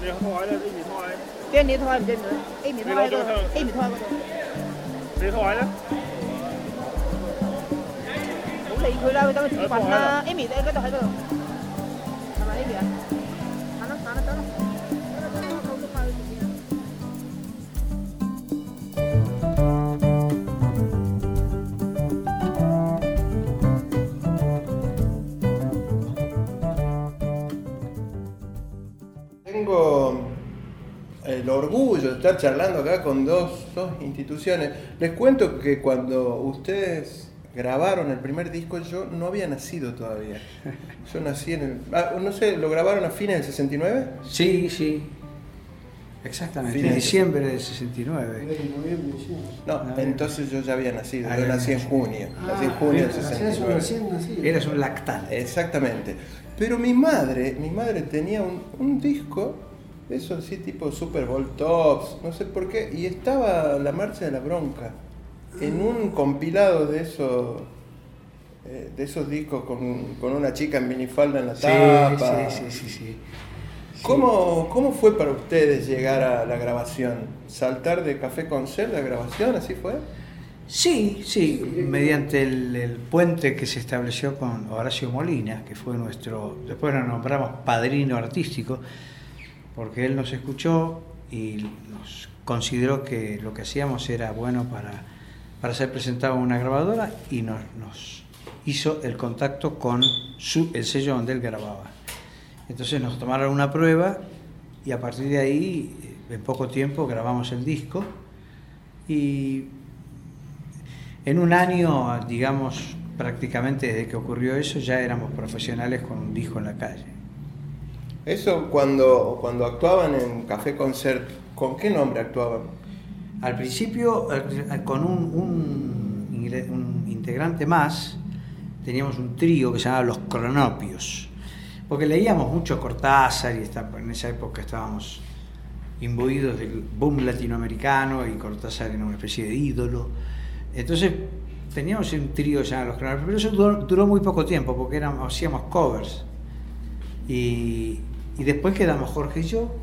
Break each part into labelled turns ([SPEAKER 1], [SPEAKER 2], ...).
[SPEAKER 1] 你个胎咧？Amy 胎
[SPEAKER 2] 咧？你个胎位？惊唔惊你？Amy 胎嗰度。
[SPEAKER 1] 你个胎
[SPEAKER 2] 咧？好理佢啦，佢等佢自己啦。伊米咧，喺度喺度。系咪伊米啊？
[SPEAKER 3] El orgullo de estar charlando acá con dos, dos instituciones. Les cuento que cuando ustedes grabaron el primer disco yo no había nacido todavía. Yo nací en el... ah, no sé, ¿lo grabaron a fines del 69?
[SPEAKER 4] Sí, sí. Exactamente.
[SPEAKER 3] Fines
[SPEAKER 4] En
[SPEAKER 3] de-
[SPEAKER 4] diciembre del 69.
[SPEAKER 3] No,
[SPEAKER 4] Ah,
[SPEAKER 3] entonces yo ya había nacido.
[SPEAKER 4] Ah,
[SPEAKER 3] Yo nací en junio. Nací en junio del 69.
[SPEAKER 4] Eras un lactante.
[SPEAKER 3] Exactamente. Pero mi madre, mi madre tenía un, un disco, eso así tipo Super Bowl Tops, no sé por qué, y estaba La Marcha de la Bronca, en un compilado de esos, eh, de esos discos con, con una chica en minifalda en la
[SPEAKER 4] Sí,
[SPEAKER 3] tapa.
[SPEAKER 4] sí, sí, sí, sí.
[SPEAKER 3] ¿Cómo, ¿Cómo fue para ustedes llegar a la grabación? ¿Saltar de Café Concert a grabación? ¿Así fue?
[SPEAKER 4] Sí, sí, mediante el, el puente que se estableció con Horacio Molina, que fue nuestro, después lo nombramos padrino artístico, porque él nos escuchó y nos consideró que lo que hacíamos era bueno para, para ser presentado en una grabadora y nos, hizo el contacto con su, el sello donde él grababa. Entonces nos tomaron una prueba y a partir de ahí, eh, en poco tiempo, grabamos el disco y en un año, digamos, prácticamente desde que ocurrió eso, ya éramos profesionales con un disco en la calle.
[SPEAKER 3] Eso cuando, cuando actuaban en Café Concert, ¿con qué nombre actuaban?
[SPEAKER 4] Al principio, eh, con un, integrante más, teníamos un trío que se llamaba Los Cronopios, porque leíamos mucho Cortázar y esta- en esa época estábamos imbuidos del boom latinoamericano y Cortázar era una especie de ídolo. Entonces teníamos un trío ya Los Cronopios, pero eso duró, duró muy poco tiempo porque éramos, hacíamos covers. Y, y después quedamos Jorge y yo,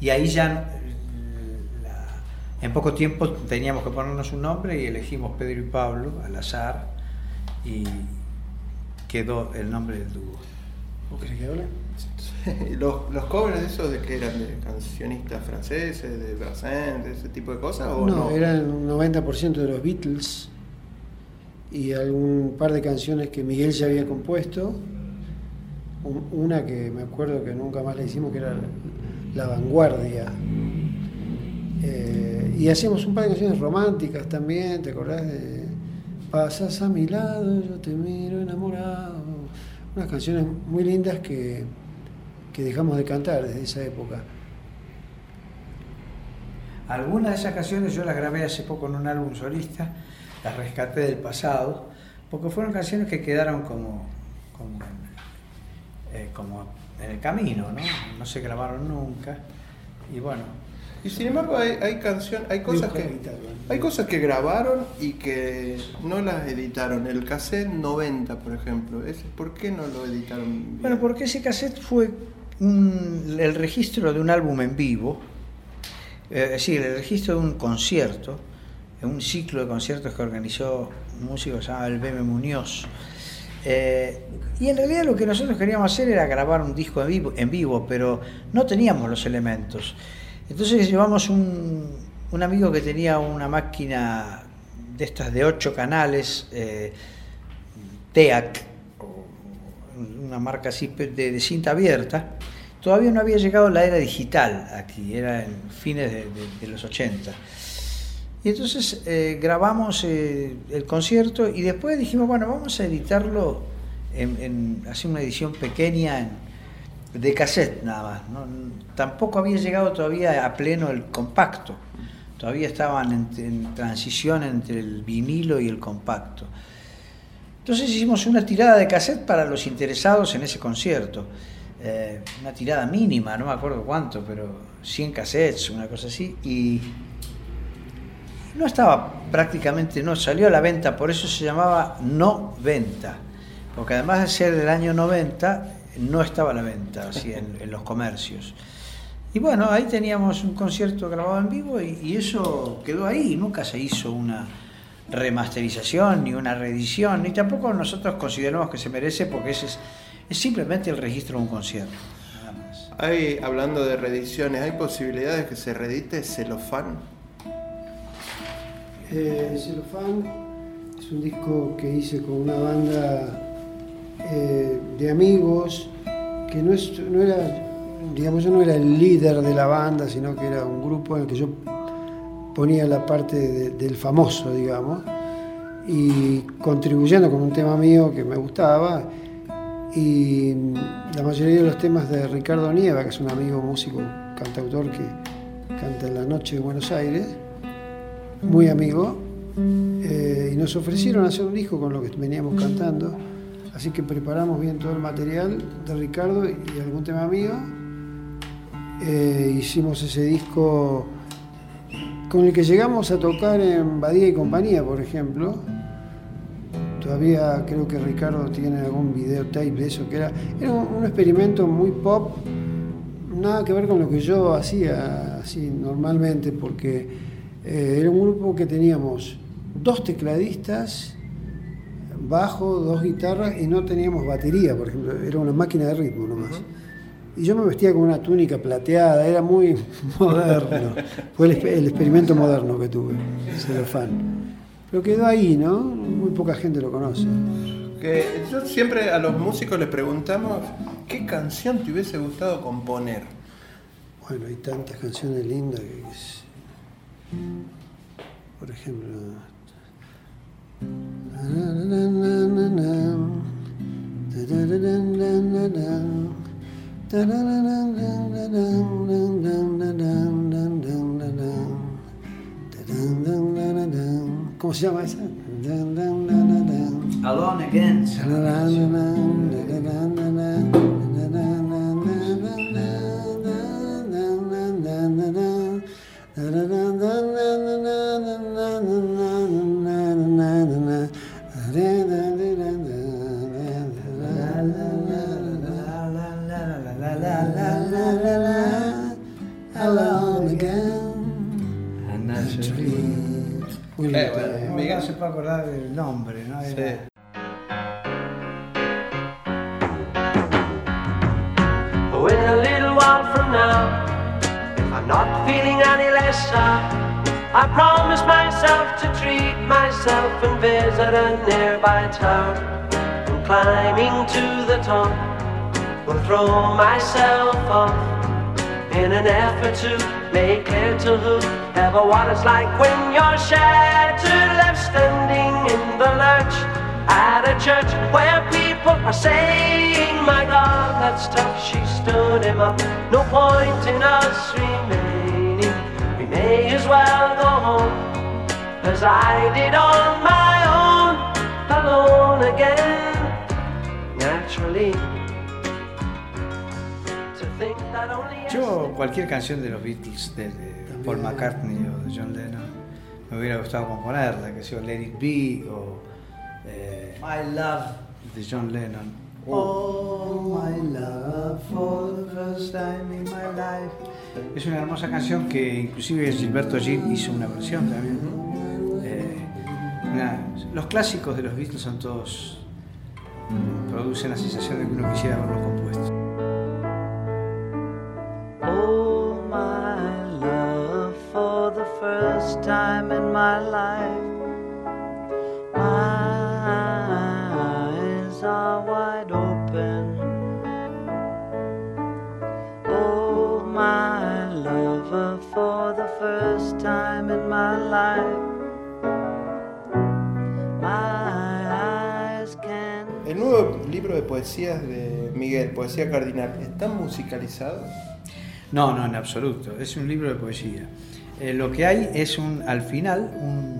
[SPEAKER 4] y ahí ya eh, la- en poco tiempo teníamos que ponernos un nombre y elegimos Pedro y Pablo al azar y quedó el nombre del dúo.
[SPEAKER 5] ¿Vos querés que hable?
[SPEAKER 3] los, los covers esos de que eran de cancionistas franceses, de Brassens, de ese tipo de cosas o
[SPEAKER 5] No,
[SPEAKER 3] no?
[SPEAKER 5] eran un 90% de los Beatles y algún par de canciones que Miguel ya había compuesto. Un- Una que me acuerdo que nunca más la hicimos, que era La Vanguardia. Eh, y hacíamos un par de canciones románticas también, ¿te acordás de Pasas a mi lado, yo te miro enamorado? Unas canciones muy lindas que, que dejamos de cantar desde esa época.
[SPEAKER 4] Algunas de esas canciones yo las grabé hace poco en un álbum solista, las rescaté del pasado, porque fueron canciones que quedaron como, como en el camino, ¿no? No se grabaron nunca. Y bueno,
[SPEAKER 3] Y sin embargo hay, hay canciones, hay cosas que hay cosas que grabaron y que no las editaron. El cassette 90, por ejemplo, ese, ¿por qué no lo editaron? bien?
[SPEAKER 4] Bueno, porque ese cassette fue un- el registro de un álbum en vivo, eh, es decir, el registro de un concierto, un ciclo de conciertos que organizó un músico que se llama el Beme Muñoz. Eh, y en realidad lo que nosotros queríamos hacer era grabar un disco en vivo, pero no teníamos los elementos. Entonces llevamos un, un amigo que tenía una máquina de estas de ocho canales, eh, TEAC, una marca así de, de cinta abierta. Todavía no había llegado la era digital aquí, era en fines de los 80. Y entonces eh, grabamos eh, el concierto y después dijimos, bueno, vamos a editarlo, en, en- hacer una edición pequeña de cassette nada más. Tampoco había llegado todavía a pleno el compacto. Todavía estaban en, en transición entre el vinilo y el compacto. Entonces hicimos una tirada de cassette para los interesados en ese concierto. Eh, una tirada mínima, no me acuerdo cuánto, pero 100 cassettes, una cosa así. Y no estaba prácticamente, no salió a la venta, por eso se llamaba no venta. Porque además de ser del año 90, no estaba a la venta así en, los comercios. Y bueno, ahí teníamos un concierto grabado en vivo y, eso quedó ahí, nunca se hizo una remasterización ni una reedición, ni tampoco nosotros consideramos que se merece porque ese es, simplemente el registro de un concierto.
[SPEAKER 3] hablando de reediciones, ¿hay posibilidades que se reedite Celofán?
[SPEAKER 5] Eh, es un disco que hice con una banda eh, de amigos que no, no era, digamos, yo no era el líder de la banda, sino que era un grupo en el que yo ponía la parte de- del famoso, digamos, y contribuyendo con un tema mío que me gustaba. Y la mayoría de los temas de Ricardo Nieva, que es un amigo músico, cantautor que canta en la noche de Buenos Aires, muy amigo, eh, y nos ofrecieron hacer un disco con lo que veníamos cantando. Así que preparamos bien todo el material de Ricardo y algún tema mío. Eh, hicimos ese disco con el que llegamos a tocar en Badía y Compañía, por ejemplo. Todavía creo que Ricardo tiene algún videotape de eso, que era, era un, un experimento muy pop, nada que ver con lo que yo hacía así normalmente, porque eh, era un grupo que teníamos dos tecladistas, bajo, dos guitarras y no teníamos batería, por ejemplo, era una máquina de ritmo nomás. Y yo me vestía con una túnica plateada, era muy moderno. Fue el, exper- el experimento moderno que tuve, celofán. Pero quedó ahí, ¿no? Muy poca gente lo conoce.
[SPEAKER 3] Que yo siempre a los músicos les preguntamos qué canción te hubiese gustado componer.
[SPEAKER 5] Bueno, hay tantas canciones lindas que... es- Por ejemplo... ¿Cómo se llama esa?
[SPEAKER 4] Alone Again.
[SPEAKER 3] Bueno,
[SPEAKER 4] Miguel se puede acordar del nombre, ¿no? Era-
[SPEAKER 3] Sí.
[SPEAKER 6] Oh, in a little while from now, if I'm not feeling any lesser, I promise myself to treat myself and visit a nearby town. And climbing to the top, will throw myself off in an effort to make clear to whoever what it's like when you're shattered, left standing in the lurch at a church where people are saying, My God, that's tough. She stood him up. No point in us remaining. We may as well go home as I did on my own, alone again. Naturally, to think that only
[SPEAKER 4] Yo cualquier canción de los Beatles, de, de Paul McCartney o de John Lennon, me hubiera gustado componerla, que sea Let It Be o eh, My Love de John Lennon. Oh, my love for the first time in my life. Es una hermosa canción que inclusive Gilberto Gil hizo una versión también. Eh, una- los clásicos de los Beatles son todos producen la sensación de que uno quisiera haberlos compuesto.
[SPEAKER 6] Time in my life, my eyes are wide open. Oh, my lover, for the first time in my life, my eyes can.
[SPEAKER 3] El nuevo libro de poesías de Miguel, Poesía Cardinal, ¿está musicalizado?
[SPEAKER 4] No, no, en absoluto. Es un libro de poesía. Eh, lo que hay es un, al final, un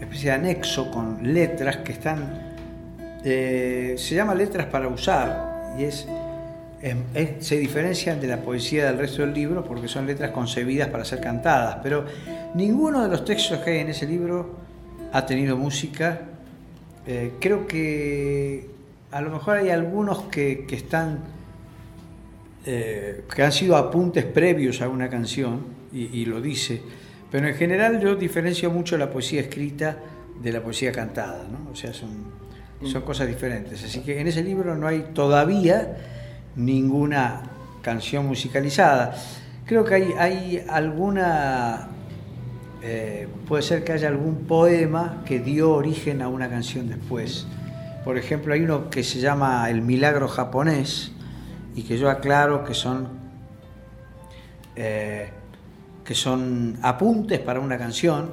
[SPEAKER 4] especie de anexo con letras que están. eh, se llama letras para usar y es, es- se diferencian de la poesía del resto del libro porque son letras concebidas para ser cantadas. Pero ninguno de los textos que hay en ese libro ha tenido música. Eh, creo que
[SPEAKER 7] a lo mejor hay algunos que, que están, que han sido apuntes previos a una canción, y, y lo dice, pero en general yo diferencio mucho la poesía escrita de la poesía cantada, ¿no? O sea, son, son cosas diferentes. Así que en ese libro no hay todavía ninguna canción musicalizada. Creo que hay, hay alguna, eh, puede ser que haya algún poema que dio origen a una canción después. Por ejemplo, hay uno que se llama El Milagro Japonés y que yo aclaro que son, eh, que son apuntes para una canción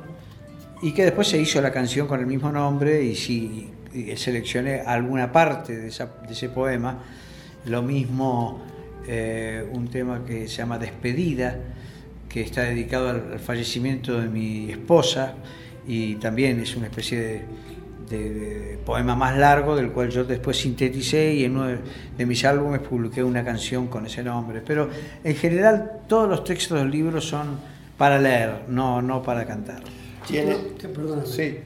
[SPEAKER 7] y que después se hizo la canción con el mismo nombre y sí y seleccioné alguna parte de, ese poema. Lo mismo eh, un tema que se llama Despedida, que está dedicado al fallecimiento de mi esposa y también es una especie de, de- de poema más largo del cual yo después sinteticé y en uno de, de mis álbumes publiqué una canción con ese nombre. Pero en general todos los textos del libro son para leer, no, no para cantar.
[SPEAKER 3] Tiene.
[SPEAKER 5] Te- Perdóname.
[SPEAKER 3] Sí.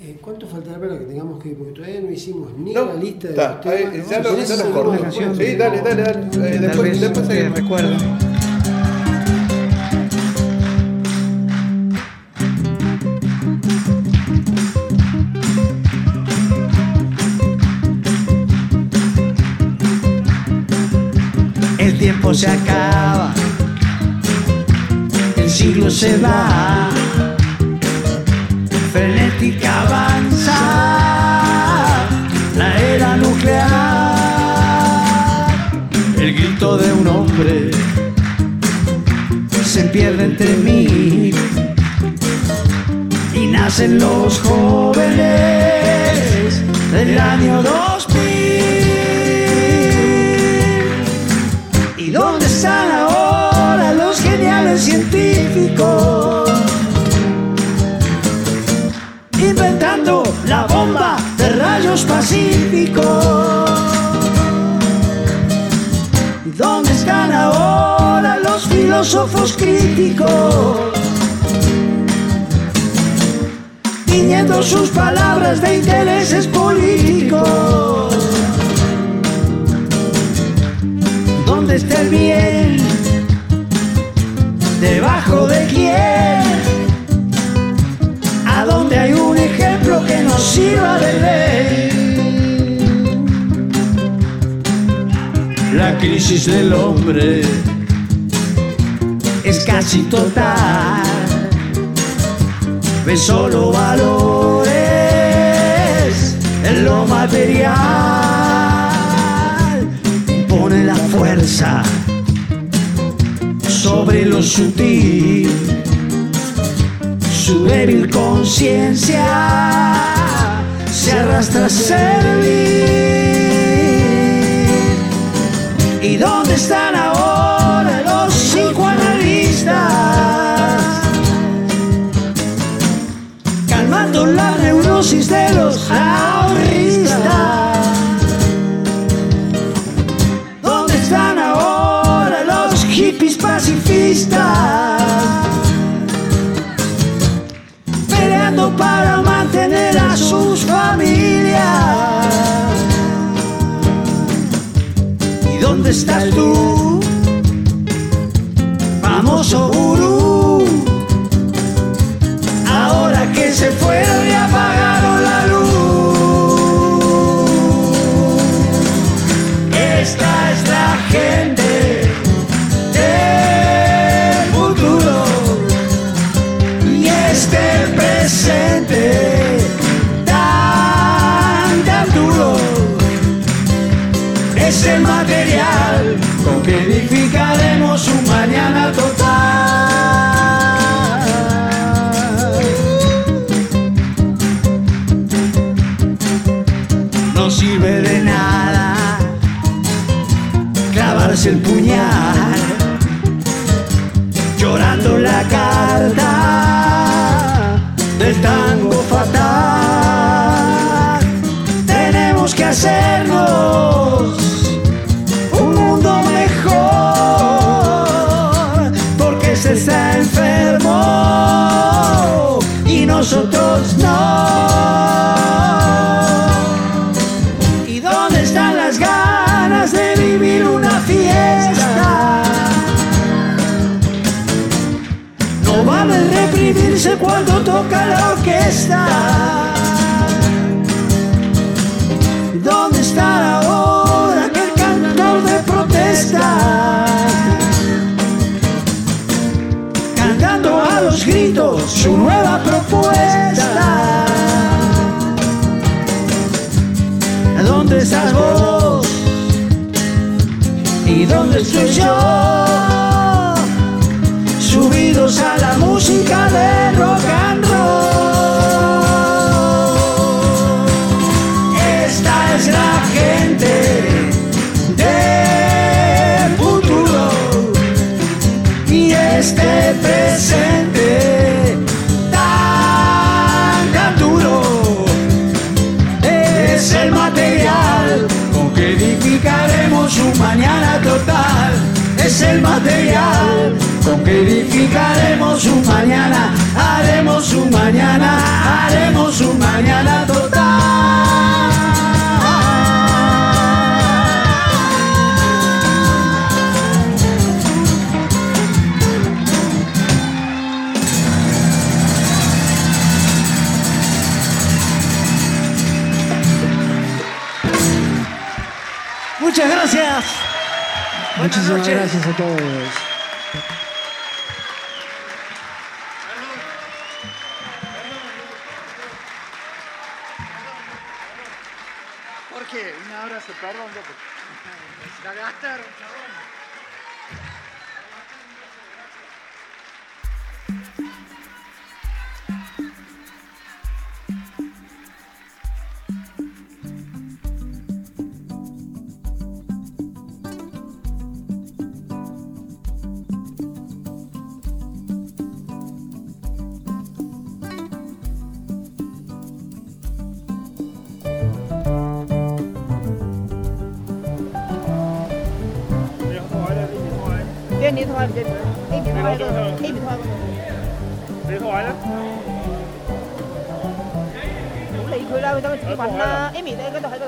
[SPEAKER 5] Eh, ¿Cuánto faltará para que tengamos que ir? Porque todavía no hicimos ni
[SPEAKER 3] No,
[SPEAKER 5] la lista de
[SPEAKER 3] está,
[SPEAKER 5] los temas.
[SPEAKER 3] ahí, ya lo,
[SPEAKER 5] ¿Querés
[SPEAKER 3] ya lo
[SPEAKER 5] hacer
[SPEAKER 3] corto. Sí, dale, dale, dale. Eh, después, después seguimos.
[SPEAKER 4] Tiempo se acaba, el siglo se va, frenética avanza la era nuclear, el grito de un hombre se pierde entre mí y nacen los jóvenes del año 2000. Filósofos críticos? Tiñendo sus palabras de intereses políticos. ¿Dónde está el bien? ¿Debajo de quién? ¿A dónde hay un ejemplo que nos sirva de ley? La crisis del hombre casi total. Ve solo valores en lo material. Impone la fuerza sobre lo sutil. Su débil conciencia se arrastra a servir. ¿Y dónde están ahora neurosis de los ahorristas. ¿Dónde están ahora los hippies pacifistas? Peleando para mantener a sus familias. ¿Y dónde estás tú? Famoso gurú. Un mañana total. Es el material con que edificaremos un mañana, haremos un mañana, haremos un mañana total. Muchas gracias.
[SPEAKER 5] Muchísimas gracias a todos.
[SPEAKER 2] 四胎唔知点，Amy 系咪？系咪？
[SPEAKER 8] 系咪？系
[SPEAKER 2] 咪？好理佢啦，佢等佢自己揾啦。Amy 咧，跟喺度。